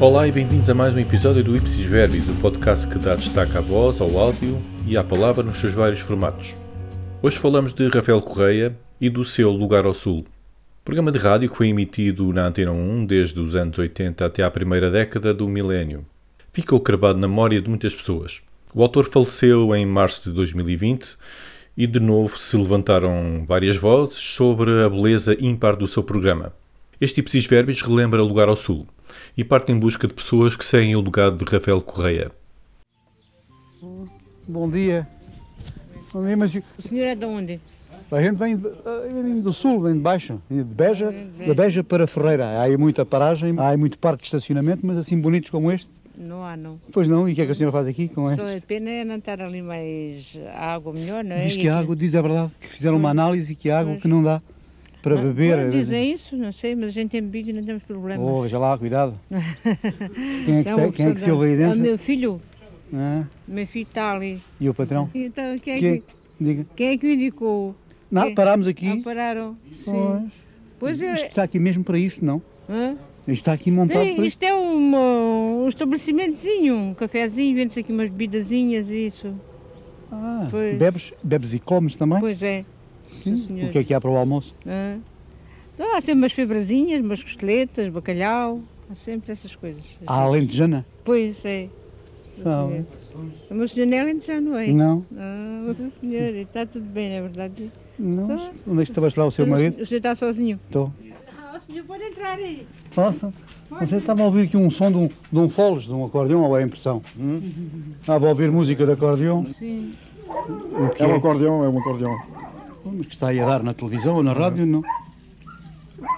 Olá e bem-vindos a mais um episódio do Ipsis Verbis, o podcast que dá destaque à voz, ao áudio e à palavra nos seus vários formatos. Hoje falamos de Rafael Correia e do seu Lugar ao Sul, programa de rádio que foi emitido na Antena 1 desde os anos 80 até à primeira década do milénio. Ficou cravado na memória de muitas pessoas. O autor faleceu em março de 2020 e de novo se levantaram várias vozes sobre a beleza ímpar do seu programa. Este Ipsis Verbis relembra Lugar ao Sul e parte em busca de pessoas que seguem o legado de Rafael Correia. Bom dia. Bom dia, mas O senhor é de onde? a gente vem, vem do sul, vem de baixo, de Beja, da Beja para Ferreira. Há aí muita paragem, há aí muito parque de estacionamento, mas assim bonitos como este. Não há, não. Pois não, e o que é que a senhora faz aqui com Só estes? a pena é não estar ali mais água melhor, não é? Diz E que a água, diz a verdade, que fizeram uma análise que a água que não dá para Ah, beber. pois, Dizem isso, não sei, mas a gente tem bebido e não temos problemas. Oh, veja lá, cuidado. Quem é que, É está, quem é que se ouve aí da- dentro? É o meu filho. Ah, O meu filho está ali. e o patrão? Então, quem é, Quem? que, Diga. quem é que o indicou? Não, Quem? parámos Ah, aqui. pararam. Sim. Pois. Pois Isto é. está aqui mesmo para isto, não? Hã? Isto está aqui montado Sim, para isto. isto é uma- um estabelecimentozinho, um cafezinho, vende-se aqui umas bebidazinhas e isso. Ah, Pois. bebes, bebes e comes também? Pois é. Sim. senhor. O que é que há para o almoço? Hã? Então, há sempre umas febrazinhas, umas costeletas, bacalhau, há sempre essas coisas. A alentejana? Pois é. Sim, Ah. O meu senhor Nélio já não é? Não, Ah, o seu senhor, está tudo bem, não é verdade? não. Então- Onde é que estavas lá o seu marido? O senhor está sozinho? Estou. Ah, o senhor pode entrar aí. Nossa, você estava a ouvir aqui um som de um, de um foles, de um acordeão, ou é impressão? Hum? Estava a ouvir música de acordeão? Sim. O que É um é? acordeão, é um acordeão. Mas que está aí a dar na televisão ou na rádio? Não.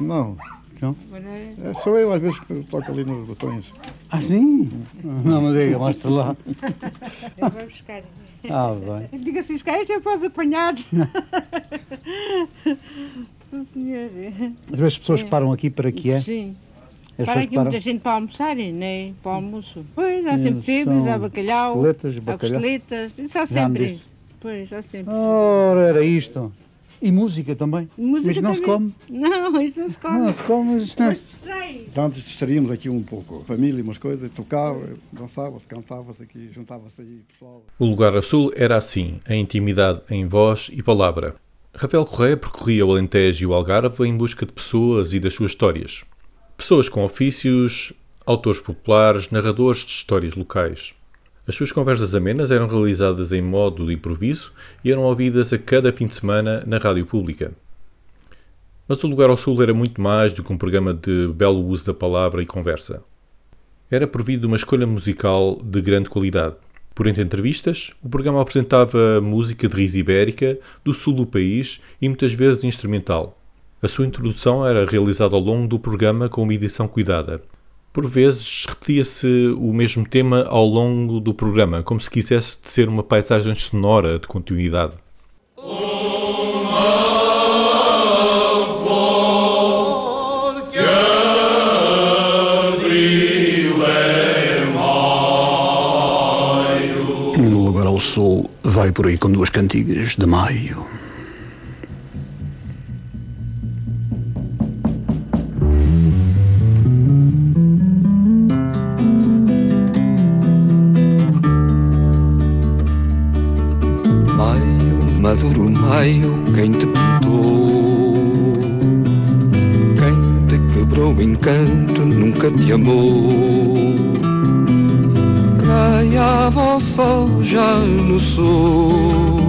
Não, Agora é- é só eu às vezes que toco ali nos botões. Ah, sim? Não me diga, mostra lá. eu vou buscar. Ah, bem. Diga assim, cá este é para os apanhados. Sim, senhor. Às vezes as pessoas que param aqui para que é? Sim. As Para aqui que param. muita gente para almoçar, né? Para o almoço. Pois, há sempre são há bacalhau, costeletas, há bacalhau. costeletas. Isso há Já me sempre. Pois, há sempre. Ora, era isto. E música também. Música Mas não se também. come. Não, isto não se come. Não se come, mas... Mas antes distraímos aqui um pouco. Família, umas coisas, tocava, dançava-se, cantava-se aqui, juntava-se aí pessoal. O Lugar ao Sul era assim, a intimidade em voz e palavra. Rafael Correia percorria o Alentejo e o Algarve em busca de pessoas e das suas histórias. Pessoas com ofícios, autores populares, narradores de histórias locais. As suas conversas amenas eram realizadas em modo de improviso e eram ouvidas a cada fim de semana na rádio pública. Mas o Lugar ao Sul era muito mais do que um programa de belo uso da palavra e conversa. Era provido uma escolha musical de grande qualidade. Por entre entrevistas, o programa apresentava música de raiz ibérica, do sul do país e muitas vezes instrumental. A sua introdução era realizada ao longo do programa com uma edição cuidada. Por vezes repetia-se o mesmo tema ao longo do programa, como se quisesse ser uma paisagem sonora de continuidade. Ao sul, vai por aí com duas cantigas de. Maio, te amou. Raiava o sol já no sul.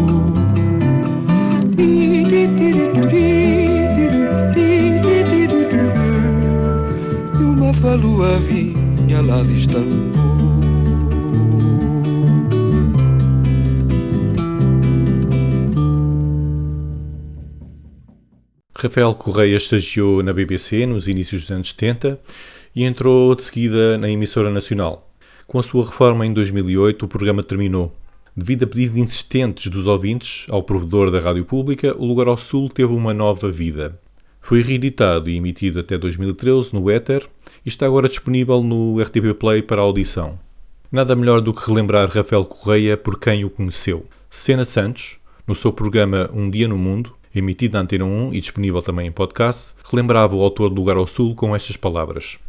E uma falua vinha lá de. Rafael Correia estagiou na BBC nos inícios dos anos 70 e entrou de seguida na emissora nacional. Com a sua reforma em 2008, o programa terminou. Devido a pedidos insistentes dos ouvintes ao provedor da rádio pública, o Lugar ao Sul teve uma nova vida. Foi reeditado e emitido até 2013 no Éter e está agora disponível no RTP Play para audição. Nada melhor do que relembrar Rafael Correia por quem o conheceu. Sena Santos, no seu programa Um Dia no Mundo, emitido na Antena 1 e disponível também em podcast, relembrava o autor do Lugar ao Sul com estas palavras.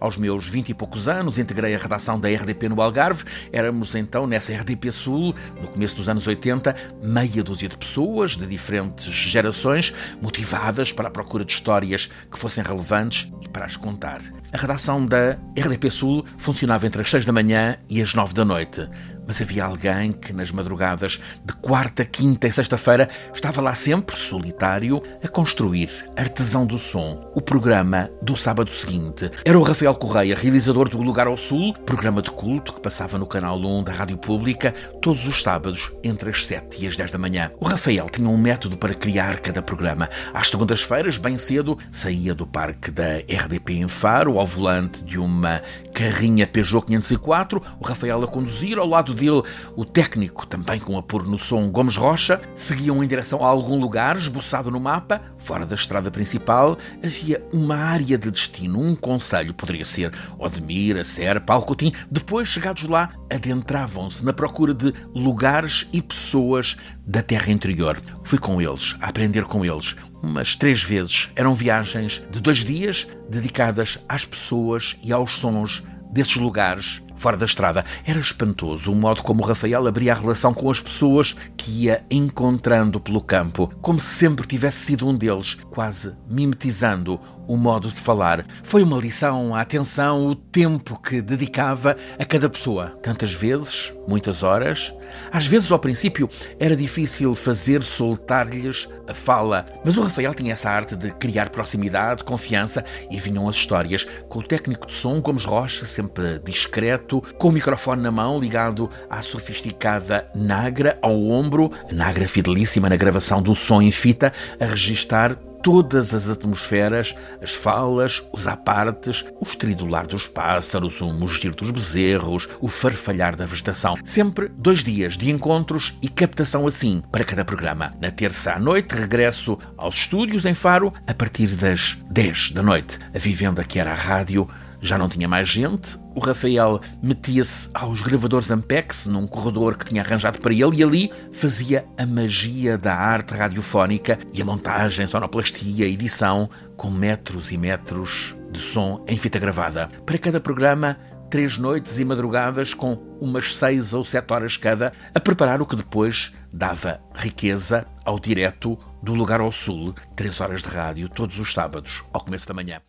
Aos meus vinte e poucos anos, integrei a redação da RDP no Algarve. Éramos então, nessa RDP Sul, no começo dos anos 80, meia dúzia de pessoas de diferentes gerações, motivadas para a procura de histórias que fossem relevantes e para as contar. A redação da RDP Sul funcionava entre as seis da manhã e as nove da noite mas havia alguém que nas madrugadas de quarta, quinta e sexta-feira estava lá sempre, solitário, a construir, artesão do som, o programa do sábado seguinte. Era o Rafael Correia, realizador do Lugar ao Sul, programa de culto que passava no canal 1 da Rádio Pública todos os sábados entre as 7 e as 10 da manhã. O Rafael tinha um método para criar cada programa. Às segundas-feiras, bem cedo, saía do parque da RDP em Faro ao volante de uma carrinha Peugeot 504, o Rafael a conduzir ao lado dele o técnico, também com apuro no som Gomes Rocha, seguiam em direção a algum lugar esboçado no mapa, fora da estrada principal, havia uma área de destino, um conselho, poderia ser Odmir, a Serpa, Alcotim. Depois, chegados lá, adentravam-se na procura de lugares e pessoas da terra interior. Fui com eles, a aprender com eles, umas três vezes. Eram viagens de dois dias dedicadas às pessoas e aos sons desses lugares fora da estrada. Era espantoso o modo como o Rafael abria a relação com as pessoas que ia encontrando pelo campo, como se sempre tivesse sido um deles, quase mimetizando o modo de falar. Foi uma lição, a atenção, o tempo que dedicava a cada pessoa. Tantas vezes, muitas horas. Às vezes, ao princípio, era difícil fazer soltar-lhes a fala, mas o Rafael tinha essa arte de criar proximidade, confiança e vinham as histórias. Com o técnico de som, Gomes Rocha, sempre discreto com o microfone na mão, ligado à sofisticada Nagra ao ombro, a Nagra fidelíssima na gravação do som em fita, a registar todas as atmosferas, as falas, os apartes, o estridular dos pássaros, o mugir dos bezerros, o farfalhar da vegetação. Sempre dois dias de encontros e captação assim para cada programa. Na terça à noite, regresso aos estúdios em Faro a partir das 10 da noite. A vivenda que era a rádio já não tinha mais gente, o Rafael metia-se aos gravadores Ampex num corredor que tinha arranjado para ele e ali fazia a magia da arte radiofónica e a montagem, sonoplastia, edição, com metros e metros de som em fita gravada. Para cada programa, três noites e madrugadas com umas seis ou sete horas cada a preparar o que depois dava riqueza ao direto do lugar ao sul, três horas de rádio todos os sábados, ao começo da manhã.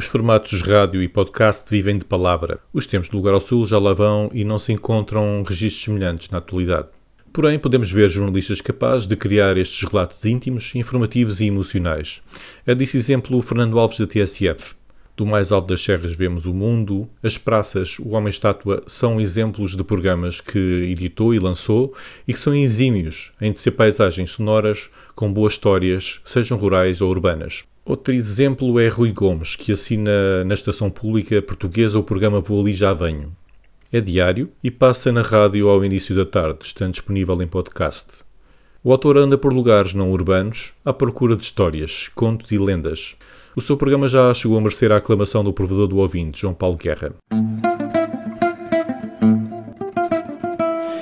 Os formatos rádio e podcast vivem de palavra. Os tempos do Lugar ao Sul já lá vão e não se encontram registros semelhantes na atualidade. Porém, podemos ver jornalistas capazes de criar estes relatos íntimos, informativos e emocionais. É desse exemplo o Fernando Alves da TSF. Do mais alto das serras vemos o mundo, as praças, o Homem-Estátua são exemplos de programas que editou e lançou e que são exímios em ser paisagens sonoras com boas histórias, sejam rurais ou urbanas. Outro exemplo é Rui Gomes, que assina na estação pública portuguesa o programa Vou Ali Já Venho. É diário e passa na rádio ao início da tarde, estando disponível em podcast. O autor anda por lugares não urbanos à procura de histórias, contos e lendas. O seu programa já chegou a merecer a aclamação do provedor do ouvinte, João Paulo Guerra.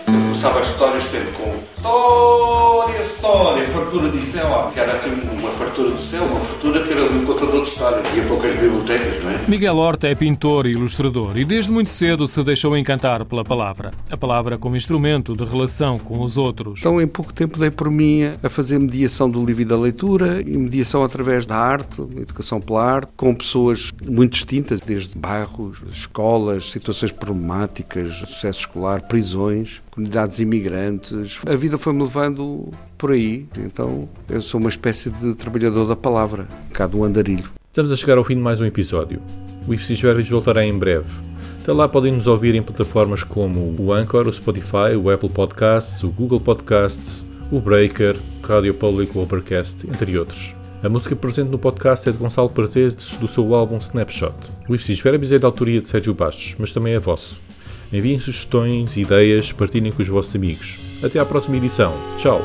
Começava as histórias sempre com história, história, fartura de céu, que era assim uma fartura do céu, uma fartura que era um contador de história. Tinha poucas bibliotecas, não é? Miguel Horta é pintor e ilustrador e desde muito cedo se deixou encantar pela palavra. A palavra como instrumento de relação com os outros. Então, em pouco tempo, dei por mim a fazer mediação do livro e da leitura e mediação através da arte, educação pela arte, com pessoas muito distintas, desde bairros, escolas, situações problemáticas, sucesso escolar, prisões, comunidades imigrantes. A vida foi-me levando por aí. Então, eu sou uma espécie de trabalhador da palavra, cá do andarilho. Estamos a chegar ao fim de mais um episódio. O Ipsis Verbis voltará em breve. Até lá podem nos ouvir em plataformas como o Anchor, o Spotify, o Apple Podcasts, o Google Podcasts, o Breaker, Rádio Public, o Overcast, entre outros. A música presente no podcast é de Gonçalo Prazeres, do seu álbum Snapshot. O Ipsis Verbis é da autoria de Sérgio Bastos, mas também é vosso. Enviem sugestões, ideias, partilhem com os vossos amigos. Até à próxima edição. Tchau!